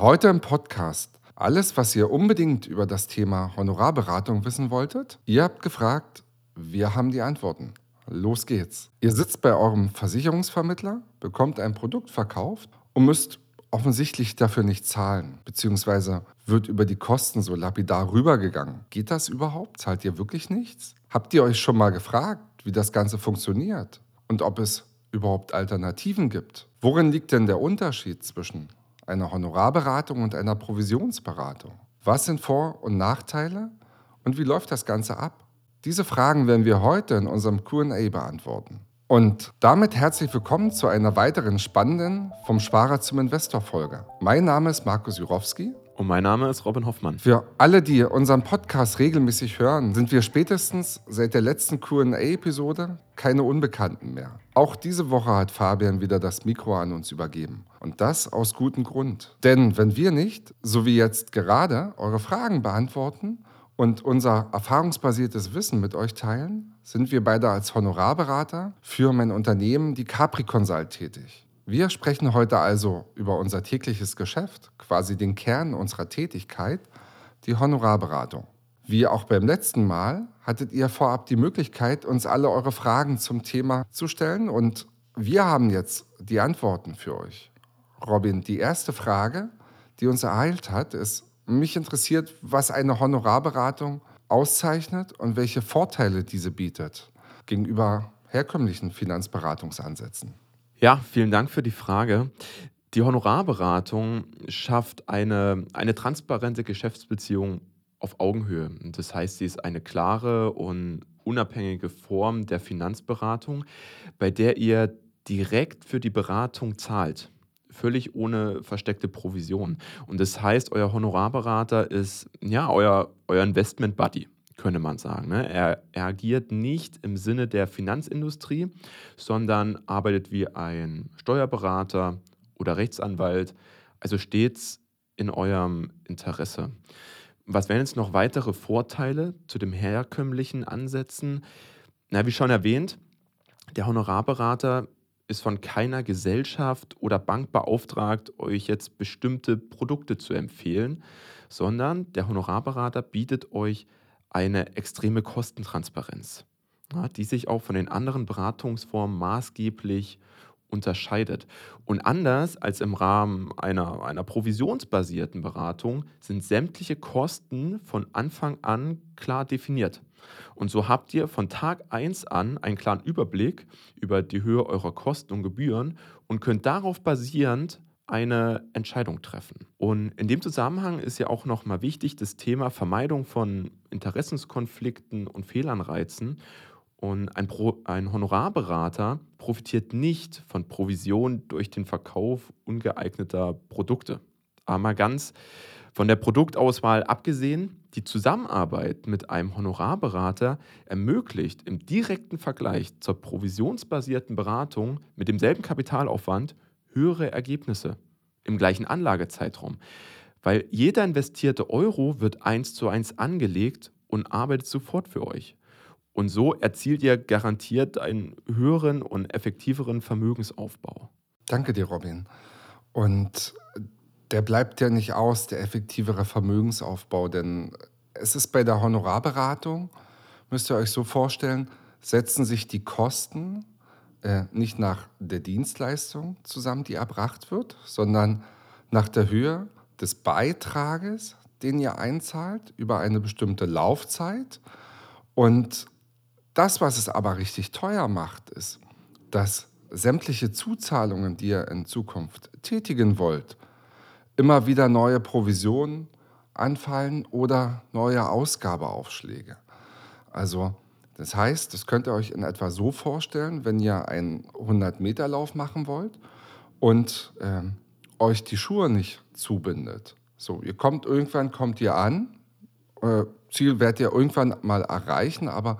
Heute im Podcast alles, was ihr unbedingt über das Thema Honorarberatung wissen wolltet. Ihr habt gefragt, wir haben die Antworten. Los geht's. Ihr sitzt bei eurem Versicherungsvermittler, bekommt ein Produkt verkauft und müsst offensichtlich dafür nicht zahlen, beziehungsweise wird über die Kosten so lapidar rübergegangen. Geht das überhaupt? Zahlt ihr wirklich nichts? Habt ihr euch schon mal gefragt, wie das Ganze funktioniert und ob es überhaupt Alternativen gibt? Worin liegt denn der Unterschied zwischen einer Honorarberatung und einer Provisionsberatung? Was sind Vor- und Nachteile und wie läuft das Ganze ab? Diese Fragen werden wir heute in unserem QA beantworten. Und damit herzlich willkommen zu einer weiteren spannenden Vom Sparer zum Investor Folge. Mein Name ist Markus Jurowski. Und mein Name ist Robin Hoffmann. Für alle, die unseren Podcast regelmäßig hören, sind wir spätestens seit der letzten QA-Episode keine Unbekannten mehr. Auch diese Woche hat Fabian wieder das Mikro an uns übergeben. Und das aus gutem Grund. Denn wenn wir nicht, so wie jetzt gerade, eure Fragen beantworten, und unser erfahrungsbasiertes Wissen mit euch teilen, sind wir beide als Honorarberater für mein Unternehmen, die Capri Consult, tätig. Wir sprechen heute also über unser tägliches Geschäft, quasi den Kern unserer Tätigkeit, die Honorarberatung. Wie auch beim letzten Mal hattet ihr vorab die Möglichkeit, uns alle eure Fragen zum Thema zu stellen und wir haben jetzt die Antworten für euch. Robin, die erste Frage, die uns ereilt hat, ist, mich interessiert, was eine Honorarberatung auszeichnet und welche Vorteile diese bietet gegenüber herkömmlichen Finanzberatungsansätzen. Ja, vielen Dank für die Frage. Die Honorarberatung schafft eine, eine transparente Geschäftsbeziehung auf Augenhöhe. Das heißt, sie ist eine klare und unabhängige Form der Finanzberatung, bei der ihr direkt für die Beratung zahlt völlig ohne versteckte Provision. Und das heißt, euer Honorarberater ist ja euer, euer Investment Buddy könnte man sagen. Ne? Er, er, agiert nicht im Sinne der Finanzindustrie, sondern arbeitet wie ein Steuerberater oder Rechtsanwalt, also stets in eurem Interesse. Was wären jetzt noch weitere Vorteile zu dem herkömmlichen Ansätzen? Na, wie schon erwähnt, der Honorarberater ist von keiner Gesellschaft oder Bank beauftragt, euch jetzt bestimmte Produkte zu empfehlen, sondern der Honorarberater bietet euch eine extreme Kostentransparenz, die sich auch von den anderen Beratungsformen maßgeblich unterscheidet. Und anders als im Rahmen einer, einer provisionsbasierten Beratung sind sämtliche Kosten von Anfang an klar definiert. Und so habt ihr von Tag 1 an einen klaren Überblick über die Höhe eurer Kosten und Gebühren und könnt darauf basierend eine Entscheidung treffen. Und in dem Zusammenhang ist ja auch nochmal wichtig das Thema Vermeidung von Interessenskonflikten und Fehlanreizen. Und ein, Pro, ein Honorarberater profitiert nicht von Provision durch den Verkauf ungeeigneter Produkte. Aber mal ganz von der Produktauswahl abgesehen, die Zusammenarbeit mit einem Honorarberater ermöglicht im direkten Vergleich zur provisionsbasierten Beratung mit demselben Kapitalaufwand höhere Ergebnisse im gleichen Anlagezeitraum. Weil jeder investierte Euro wird eins zu eins angelegt und arbeitet sofort für euch. Und so erzielt ihr garantiert einen höheren und effektiveren Vermögensaufbau. Danke dir, Robin. Und der bleibt ja nicht aus, der effektivere Vermögensaufbau, denn es ist bei der Honorarberatung, müsst ihr euch so vorstellen, setzen sich die Kosten äh, nicht nach der Dienstleistung zusammen, die erbracht wird, sondern nach der Höhe des Beitrages, den ihr einzahlt über eine bestimmte Laufzeit. Und das, was es aber richtig teuer macht, ist, dass sämtliche Zuzahlungen, die ihr in Zukunft tätigen wollt, immer wieder neue Provisionen anfallen oder neue Ausgabeaufschläge. Also das heißt, das könnt ihr euch in etwa so vorstellen, wenn ihr einen 100-Meter-Lauf machen wollt und äh, euch die Schuhe nicht zubindet. So, ihr kommt irgendwann, kommt ihr an, äh, Ziel werdet ihr irgendwann mal erreichen, aber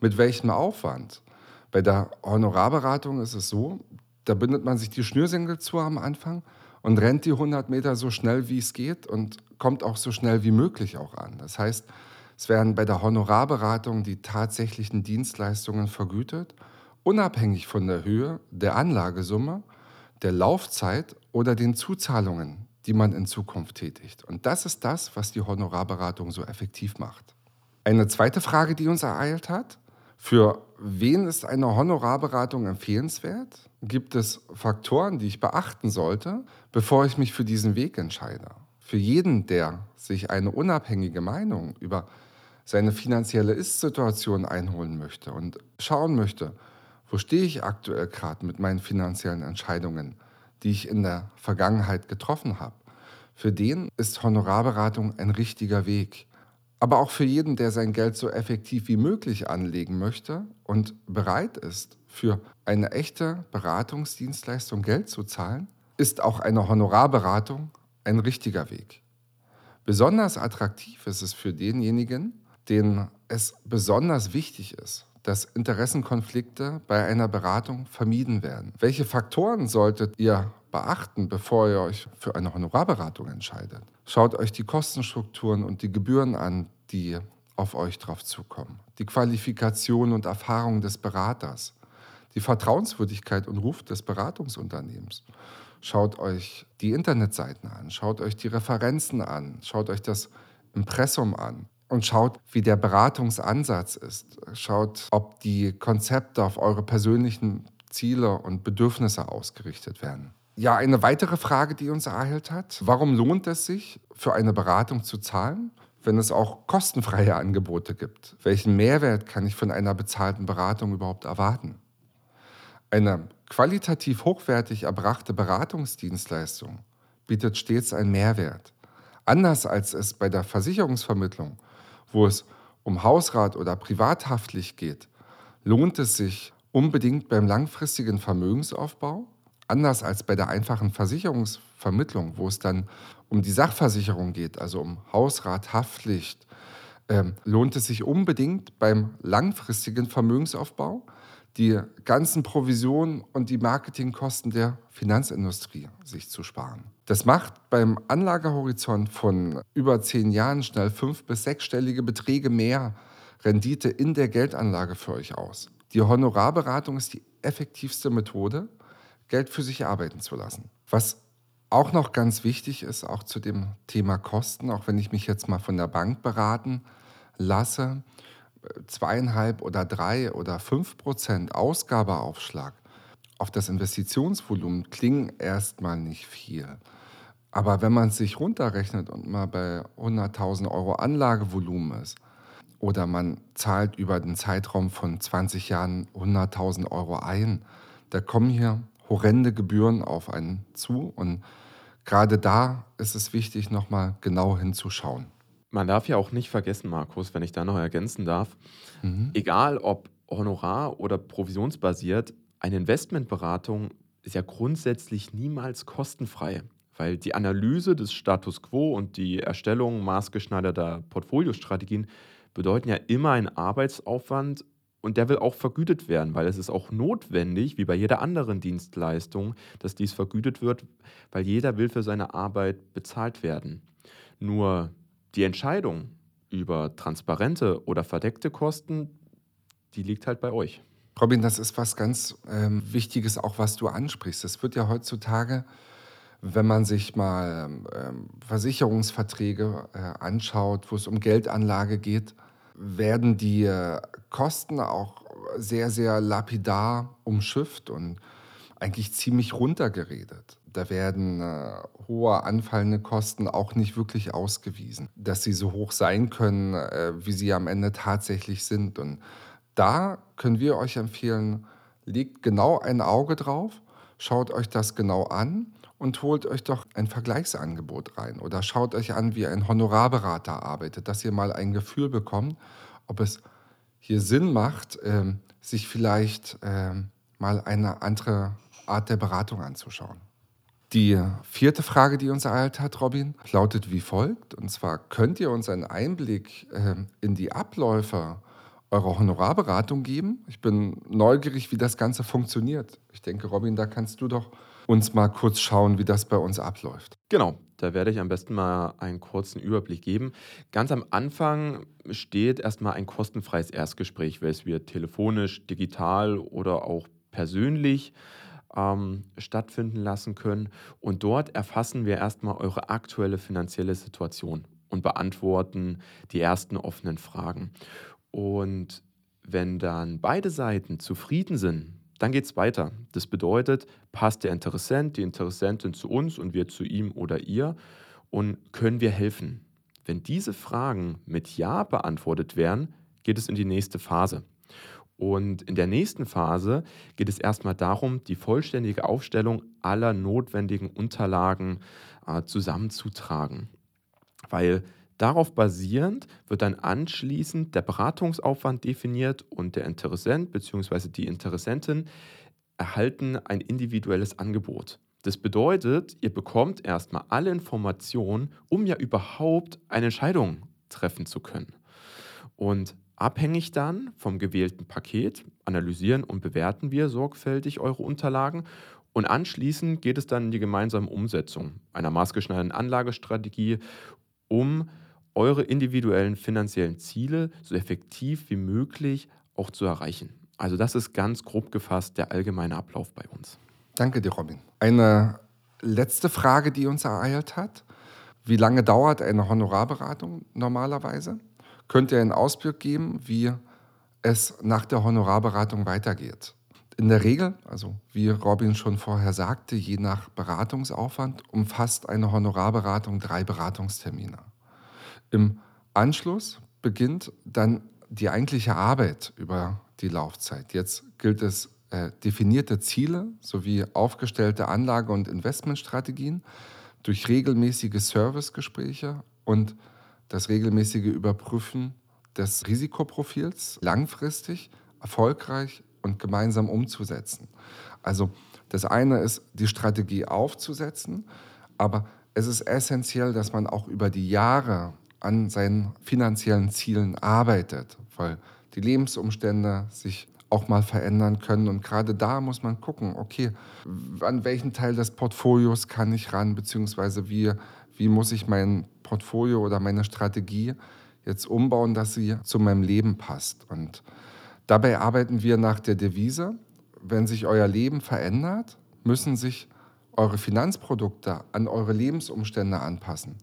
mit welchem Aufwand? Bei der Honorarberatung ist es so, da bindet man sich die Schnürsenkel zu am Anfang und rennt die 100 Meter so schnell wie es geht und kommt auch so schnell wie möglich auch an. Das heißt, es werden bei der Honorarberatung die tatsächlichen Dienstleistungen vergütet, unabhängig von der Höhe der Anlagesumme, der Laufzeit oder den Zuzahlungen, die man in Zukunft tätigt. Und das ist das, was die Honorarberatung so effektiv macht. Eine zweite Frage, die uns ereilt hat. Für wen ist eine Honorarberatung empfehlenswert? Gibt es Faktoren, die ich beachten sollte, bevor ich mich für diesen Weg entscheide? Für jeden, der sich eine unabhängige Meinung über seine finanzielle Ist-Situation einholen möchte und schauen möchte, wo stehe ich aktuell gerade mit meinen finanziellen Entscheidungen, die ich in der Vergangenheit getroffen habe. Für den ist Honorarberatung ein richtiger Weg. Aber auch für jeden, der sein Geld so effektiv wie möglich anlegen möchte und bereit ist, für eine echte Beratungsdienstleistung Geld zu zahlen, ist auch eine Honorarberatung ein richtiger Weg. Besonders attraktiv ist es für denjenigen, denen es besonders wichtig ist, dass Interessenkonflikte bei einer Beratung vermieden werden. Welche Faktoren solltet ihr beachten, bevor ihr euch für eine Honorarberatung entscheidet? Schaut euch die Kostenstrukturen und die Gebühren an, die auf euch drauf zukommen. Die Qualifikation und Erfahrung des Beraters. Die Vertrauenswürdigkeit und Ruf des Beratungsunternehmens. Schaut euch die Internetseiten an, schaut euch die Referenzen an, schaut euch das Impressum an und schaut, wie der Beratungsansatz ist. Schaut, ob die Konzepte auf eure persönlichen Ziele und Bedürfnisse ausgerichtet werden. Ja, eine weitere Frage, die uns ereilt hat. Warum lohnt es sich, für eine Beratung zu zahlen, wenn es auch kostenfreie Angebote gibt? Welchen Mehrwert kann ich von einer bezahlten Beratung überhaupt erwarten? Eine qualitativ hochwertig erbrachte Beratungsdienstleistung bietet stets einen Mehrwert. Anders als es bei der Versicherungsvermittlung wo es um Hausrat oder privathaftlich geht, lohnt es sich unbedingt beim langfristigen Vermögensaufbau, anders als bei der einfachen Versicherungsvermittlung, wo es dann um die Sachversicherung geht, also um Hausrat, Haftpflicht, ähm, lohnt es sich unbedingt beim langfristigen Vermögensaufbau, die ganzen Provisionen und die Marketingkosten der Finanzindustrie sich zu sparen. Das macht beim Anlagehorizont von über zehn Jahren schnell fünf- bis sechsstellige Beträge mehr Rendite in der Geldanlage für euch aus. Die Honorarberatung ist die effektivste Methode, Geld für sich arbeiten zu lassen. Was auch noch ganz wichtig ist, auch zu dem Thema Kosten, auch wenn ich mich jetzt mal von der Bank beraten lasse, zweieinhalb oder drei oder fünf Prozent Ausgabeaufschlag auf das Investitionsvolumen klingen erstmal nicht viel. Aber wenn man es sich runterrechnet und mal bei 100.000 Euro Anlagevolumen ist oder man zahlt über den Zeitraum von 20 Jahren 100.000 Euro ein, da kommen hier horrende Gebühren auf einen zu und gerade da ist es wichtig, nochmal genau hinzuschauen. Man darf ja auch nicht vergessen, Markus, wenn ich da noch ergänzen darf, mhm. egal ob honorar- oder provisionsbasiert, eine Investmentberatung ist ja grundsätzlich niemals kostenfrei, weil die Analyse des Status quo und die Erstellung maßgeschneiderter Portfoliostrategien bedeuten ja immer einen Arbeitsaufwand und der will auch vergütet werden, weil es ist auch notwendig, wie bei jeder anderen Dienstleistung, dass dies vergütet wird, weil jeder will für seine Arbeit bezahlt werden. Nur die Entscheidung über transparente oder verdeckte Kosten, die liegt halt bei euch. Robin, das ist was ganz ähm, Wichtiges, auch was du ansprichst. Es wird ja heutzutage, wenn man sich mal ähm, Versicherungsverträge äh, anschaut, wo es um Geldanlage geht, werden die äh, Kosten auch sehr, sehr lapidar umschifft und eigentlich ziemlich runtergeredet. Da werden äh, hohe anfallende Kosten auch nicht wirklich ausgewiesen, dass sie so hoch sein können, äh, wie sie am Ende tatsächlich sind. Und da können wir euch empfehlen, legt genau ein Auge drauf, schaut euch das genau an und holt euch doch ein Vergleichsangebot rein oder schaut euch an, wie ein Honorarberater arbeitet, dass ihr mal ein Gefühl bekommt, ob es hier Sinn macht, äh, sich vielleicht äh, mal eine andere Art der Beratung anzuschauen. Die vierte Frage, die uns ereilt hat, Robin, lautet wie folgt. Und zwar könnt ihr uns einen Einblick äh, in die Abläufe eurer Honorarberatung geben? Ich bin neugierig, wie das Ganze funktioniert. Ich denke, Robin, da kannst du doch uns mal kurz schauen, wie das bei uns abläuft. Genau, da werde ich am besten mal einen kurzen Überblick geben. Ganz am Anfang steht erstmal ein kostenfreies Erstgespräch, welches wir telefonisch, digital oder auch persönlich ähm, stattfinden lassen können. Und dort erfassen wir erstmal eure aktuelle finanzielle Situation und beantworten die ersten offenen Fragen. Und wenn dann beide Seiten zufrieden sind, dann geht es weiter. Das bedeutet, passt der Interessent, die Interessentin zu uns und wir zu ihm oder ihr und können wir helfen? Wenn diese Fragen mit Ja beantwortet werden, geht es in die nächste Phase. Und in der nächsten Phase geht es erstmal darum, die vollständige Aufstellung aller notwendigen Unterlagen äh, zusammenzutragen. Weil darauf basierend wird dann anschließend der Beratungsaufwand definiert und der Interessent bzw. die Interessentin erhalten ein individuelles Angebot. Das bedeutet, ihr bekommt erstmal alle Informationen, um ja überhaupt eine Entscheidung treffen zu können. Und Abhängig dann vom gewählten Paket analysieren und bewerten wir sorgfältig eure Unterlagen und anschließend geht es dann in die gemeinsame Umsetzung einer maßgeschneiderten Anlagestrategie, um eure individuellen finanziellen Ziele so effektiv wie möglich auch zu erreichen. Also das ist ganz grob gefasst der allgemeine Ablauf bei uns. Danke dir, Robin. Eine letzte Frage, die uns ereilt hat. Wie lange dauert eine Honorarberatung normalerweise? Könnt ihr einen Ausblick geben, wie es nach der Honorarberatung weitergeht. In der Regel, also wie Robin schon vorher sagte, je nach Beratungsaufwand umfasst eine Honorarberatung drei Beratungstermine. Im Anschluss beginnt dann die eigentliche Arbeit über die Laufzeit. Jetzt gilt es, äh, definierte Ziele sowie aufgestellte Anlage- und Investmentstrategien durch regelmäßige Servicegespräche und das regelmäßige Überprüfen des Risikoprofils langfristig, erfolgreich und gemeinsam umzusetzen. Also das eine ist, die Strategie aufzusetzen, aber es ist essentiell, dass man auch über die Jahre an seinen finanziellen Zielen arbeitet, weil die Lebensumstände sich auch mal verändern können. Und gerade da muss man gucken, okay, an welchen Teil des Portfolios kann ich ran, beziehungsweise wie, wie muss ich mein Portfolio oder meine Strategie jetzt umbauen, dass sie zu meinem Leben passt. Und dabei arbeiten wir nach der Devise, wenn sich euer Leben verändert, müssen sich eure Finanzprodukte an eure Lebensumstände anpassen,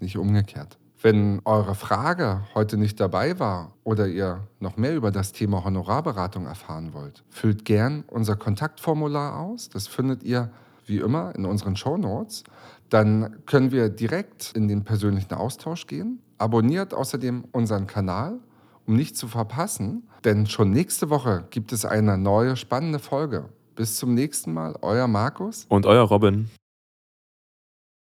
nicht umgekehrt. Wenn eure Frage heute nicht dabei war oder ihr noch mehr über das Thema Honorarberatung erfahren wollt, füllt gern unser Kontaktformular aus. Das findet ihr wie immer in unseren Show Notes. Dann können wir direkt in den persönlichen Austausch gehen. Abonniert außerdem unseren Kanal, um nichts zu verpassen, denn schon nächste Woche gibt es eine neue spannende Folge. Bis zum nächsten Mal, euer Markus und euer Robin.